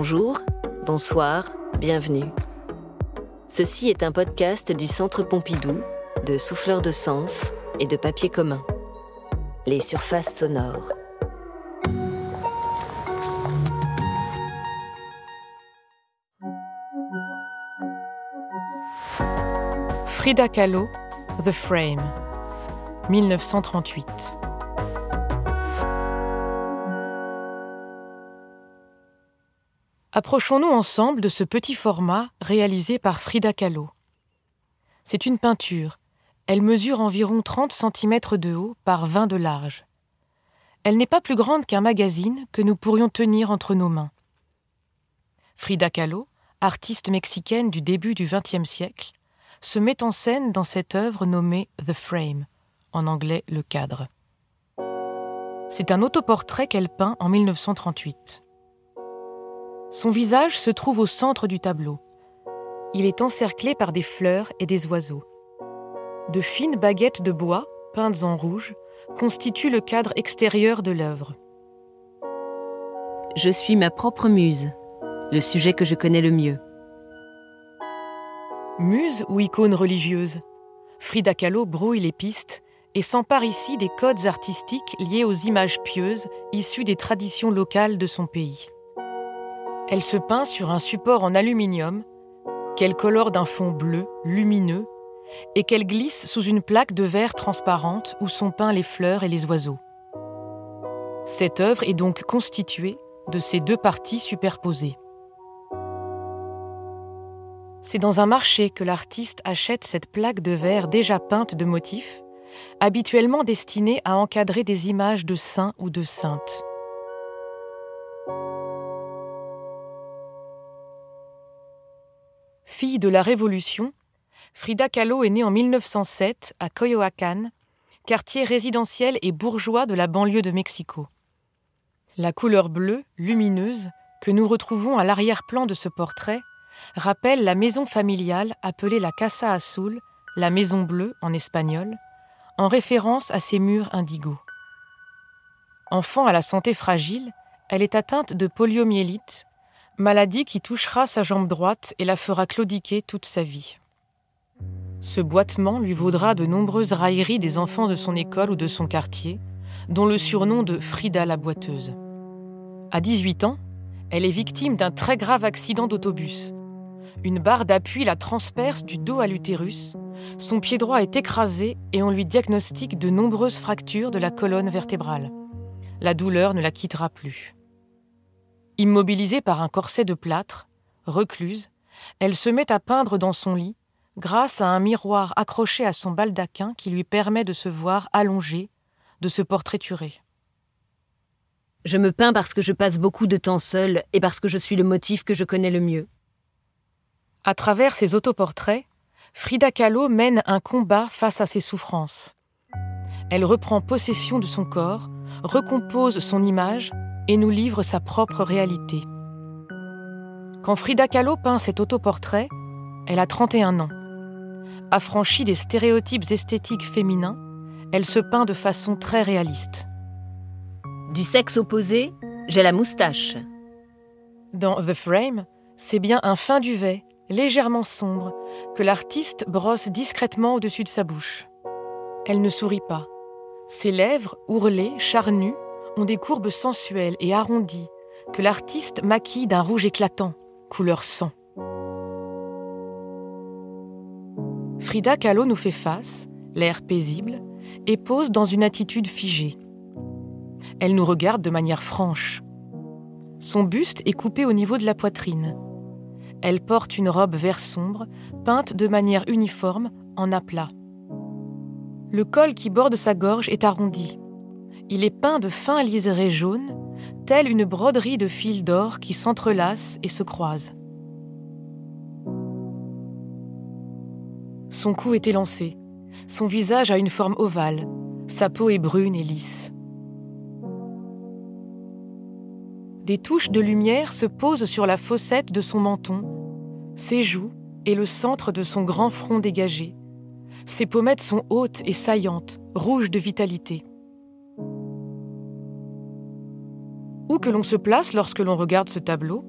Bonjour, bonsoir, bienvenue. Ceci est un podcast du Centre Pompidou, de Souffleurs de Sens et de Papier commun. Les surfaces sonores. Frida Kahlo, The Frame, 1938. Approchons-nous ensemble de ce petit format réalisé par Frida Kahlo. C'est une peinture. Elle mesure environ 30 cm de haut par 20 de large. Elle n'est pas plus grande qu'un magazine que nous pourrions tenir entre nos mains. Frida Kahlo, artiste mexicaine du début du XXe siècle, se met en scène dans cette œuvre nommée The Frame, en anglais le cadre. C'est un autoportrait qu'elle peint en 1938. Son visage se trouve au centre du tableau. Il est encerclé par des fleurs et des oiseaux. De fines baguettes de bois, peintes en rouge, constituent le cadre extérieur de l'œuvre. Je suis ma propre muse, le sujet que je connais le mieux. Muse ou icône religieuse Frida Kahlo brouille les pistes et s'empare ici des codes artistiques liés aux images pieuses issues des traditions locales de son pays. Elle se peint sur un support en aluminium qu'elle colore d'un fond bleu, lumineux, et qu'elle glisse sous une plaque de verre transparente où sont peints les fleurs et les oiseaux. Cette œuvre est donc constituée de ces deux parties superposées. C'est dans un marché que l'artiste achète cette plaque de verre déjà peinte de motifs, habituellement destinée à encadrer des images de saints ou de saintes. Fille de la Révolution, Frida Kahlo est née en 1907 à Coyoacán, quartier résidentiel et bourgeois de la banlieue de Mexico. La couleur bleue, lumineuse, que nous retrouvons à l'arrière-plan de ce portrait, rappelle la maison familiale appelée la Casa Azul, la maison bleue en espagnol, en référence à ses murs indigos. Enfant à la santé fragile, elle est atteinte de poliomyélite, maladie qui touchera sa jambe droite et la fera claudiquer toute sa vie. Ce boitement lui vaudra de nombreuses railleries des enfants de son école ou de son quartier, dont le surnom de Frida la boiteuse. À 18 ans, elle est victime d'un très grave accident d'autobus. Une barre d'appui la transperce du dos à l'utérus. Son pied droit est écrasé et on lui diagnostique de nombreuses fractures de la colonne vertébrale. La douleur ne la quittera plus. Immobilisée par un corset de plâtre, recluse, elle se met à peindre dans son lit, grâce à un miroir accroché à son baldaquin qui lui permet de se voir allongée, de se portraiturer. Je me peins parce que je passe beaucoup de temps seule et parce que je suis le motif que je connais le mieux. À travers ses autoportraits, Frida Kahlo mène un combat face à ses souffrances. Elle reprend possession de son corps, recompose son image et nous livre sa propre réalité. Quand Frida Kahlo peint cet autoportrait, elle a 31 ans. Affranchie des stéréotypes esthétiques féminins, elle se peint de façon très réaliste. Du sexe opposé, j'ai la moustache. Dans The Frame, c'est bien un fin duvet légèrement sombre, que l'artiste brosse discrètement au-dessus de sa bouche. Elle ne sourit pas. Ses lèvres, ourlées, charnues, ont des courbes sensuelles et arrondies, que l'artiste maquille d'un rouge éclatant, couleur sang. Frida Kahlo nous fait face, l'air paisible, et pose dans une attitude figée. Elle nous regarde de manière franche. Son buste est coupé au niveau de la poitrine. Elle porte une robe vert sombre, peinte de manière uniforme, en aplat. Le col qui borde sa gorge est arrondi. Il est peint de fins liserés jaunes, telle une broderie de fils d'or qui s'entrelacent et se croisent. Son cou est élancé, son visage a une forme ovale, sa peau est brune et lisse. Des touches de lumière se posent sur la fossette de son menton, ses joues et le centre de son grand front dégagé. Ses pommettes sont hautes et saillantes, rouges de vitalité. Où que l'on se place lorsque l'on regarde ce tableau,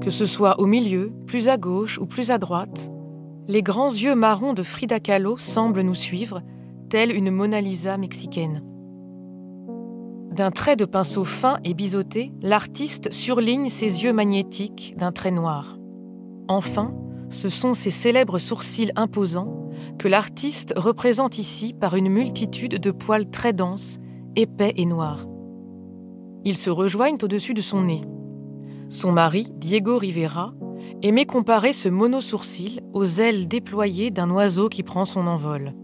Que ce soit au milieu, plus à gauche ou plus à droite, les grands yeux marrons de Frida Kahlo semblent nous suivre, telle une Mona Lisa mexicaine. D'un trait de pinceau fin et biseauté, l'artiste surligne ses yeux magnétiques d'un trait noir. Enfin, ce sont ces célèbres sourcils imposants que l'artiste représente ici par une multitude de poils très denses, épais et noirs. Ils se rejoignent au-dessus de son nez. Son mari, Diego Rivera, aimait comparer ce mono-sourcil aux ailes déployées d'un oiseau qui prend son envol.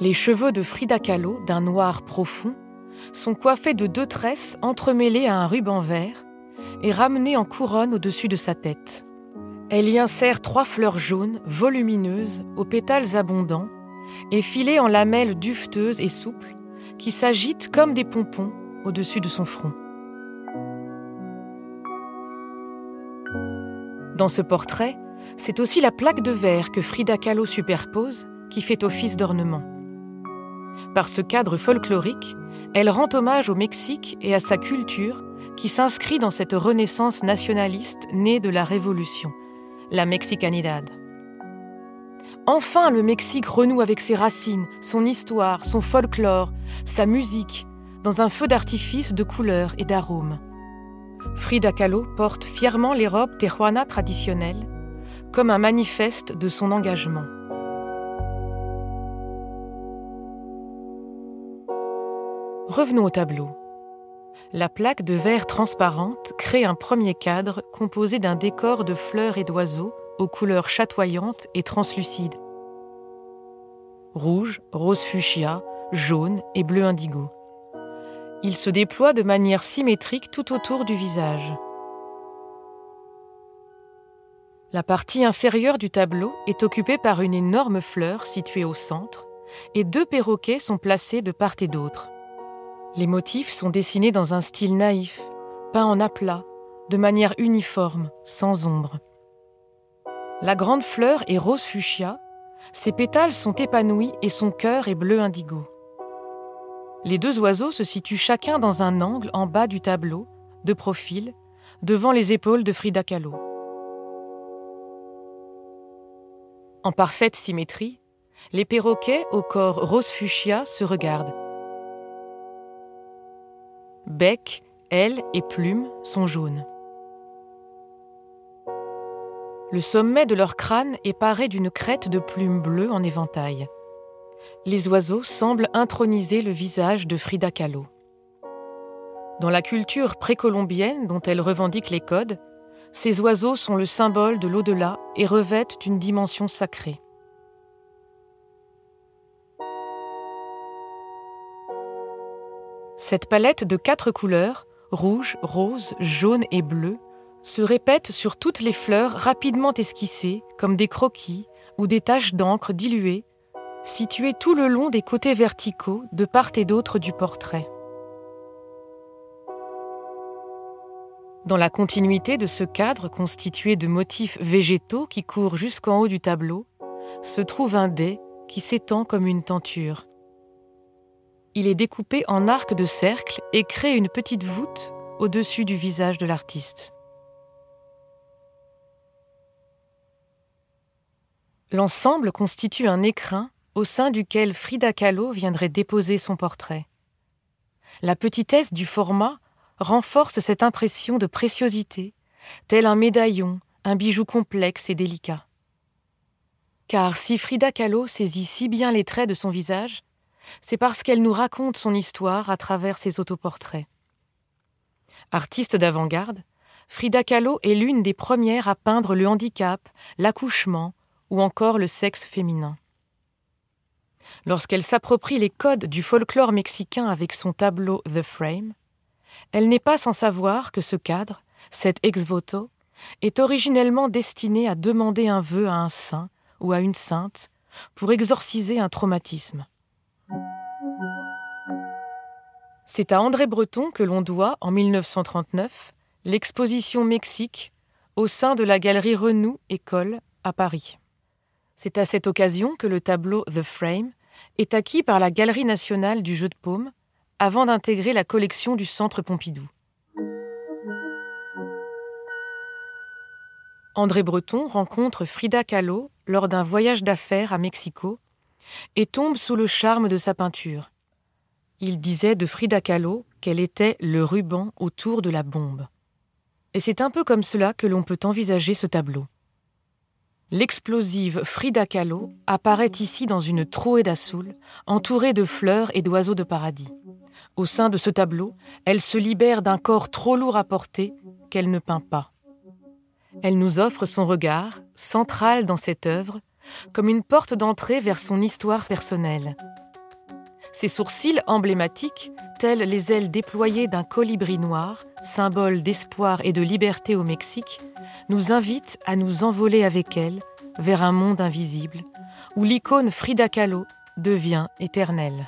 Les cheveux de Frida Kahlo, d'un noir profond, sont coiffés de deux tresses entremêlées à un ruban vert et ramenées en couronne au-dessus de sa tête. Elle y insère trois fleurs jaunes, volumineuses, aux pétales abondants, et filées en lamelles duveteuses et souples, qui s'agitent comme des pompons au-dessus de son front. Dans ce portrait, c'est aussi la plaque de verre que Frida Kahlo superpose qui fait office d'ornement. Par ce cadre folklorique, elle rend hommage au Mexique et à sa culture qui s'inscrit dans cette renaissance nationaliste née de la Révolution, la Mexicanidad. Enfin, le Mexique renoue avec ses racines, son histoire, son folklore, sa musique, dans un feu d'artifice de couleurs et d'arômes. Frida Kahlo porte fièrement les robes tejuana traditionnelles, comme un manifeste de son engagement. Revenons au tableau. La plaque de verre transparente crée un premier cadre composé d'un décor de fleurs et d'oiseaux aux couleurs chatoyantes et translucides. Rouge, rose fuchsia, jaune et bleu indigo. Il se déploie de manière symétrique tout autour du visage. La partie inférieure du tableau est occupée par une énorme fleur située au centre, et deux perroquets sont placés de part et d'autre. Les motifs sont dessinés dans un style naïf, peints en aplat, de manière uniforme, sans ombre. La grande fleur est rose fuchsia, ses pétales sont épanouis et son cœur est bleu indigo. Les deux oiseaux se situent chacun dans un angle en bas du tableau, de profil, devant les épaules de Frida Kahlo. En parfaite symétrie, les perroquets au corps rose fuchsia se regardent. Bec, ailes et plumes sont jaunes. Le sommet de leur crâne est paré d'une crête de plumes bleues en éventail les oiseaux semblent introniser le visage de Frida Kahlo. Dans la culture précolombienne dont elle revendique les codes, ces oiseaux sont le symbole de l'au-delà et revêtent une dimension sacrée. Cette palette de quatre couleurs, rouge, rose, jaune et bleu, se répète sur toutes les fleurs rapidement esquissées comme des croquis ou des taches d'encre diluées situé tout le long des côtés verticaux de part et d'autre du portrait. Dans la continuité de ce cadre constitué de motifs végétaux qui courent jusqu'en haut du tableau, se trouve un dé qui s'étend comme une tenture. Il est découpé en arc de cercle et crée une petite voûte au-dessus du visage de l'artiste. L'ensemble constitue un écrin au sein duquel Frida Kahlo viendrait déposer son portrait. La petitesse du format renforce cette impression de préciosité, tel un médaillon, un bijou complexe et délicat. Car si Frida Kahlo saisit si bien les traits de son visage, c'est parce qu'elle nous raconte son histoire à travers ses autoportraits. Artiste d'avant-garde, Frida Kahlo est l'une des premières à peindre le handicap, l'accouchement ou encore le sexe féminin. Lorsqu'elle s'approprie les codes du folklore mexicain avec son tableau The Frame, elle n'est pas sans savoir que ce cadre, cet ex voto, est originellement destiné à demander un vœu à un saint ou à une sainte pour exorciser un traumatisme. C'est à André Breton que l'on doit, en 1939, l'exposition Mexique au sein de la galerie Renou École à Paris. C'est à cette occasion que le tableau The Frame est acquis par la Galerie nationale du jeu de paume, avant d'intégrer la collection du Centre Pompidou. André Breton rencontre Frida Kahlo lors d'un voyage d'affaires à Mexico et tombe sous le charme de sa peinture. Il disait de Frida Kahlo qu'elle était le ruban autour de la bombe. Et c'est un peu comme cela que l'on peut envisager ce tableau. L'explosive Frida Kahlo apparaît ici dans une trouée d'assoul, entourée de fleurs et d'oiseaux de paradis. Au sein de ce tableau, elle se libère d'un corps trop lourd à porter qu'elle ne peint pas. Elle nous offre son regard, central dans cette œuvre, comme une porte d'entrée vers son histoire personnelle. Ses sourcils emblématiques, tels les ailes déployées d'un colibri noir, symbole d'espoir et de liberté au Mexique, nous invitent à nous envoler avec elle vers un monde invisible, où l'icône Frida Kahlo devient éternelle.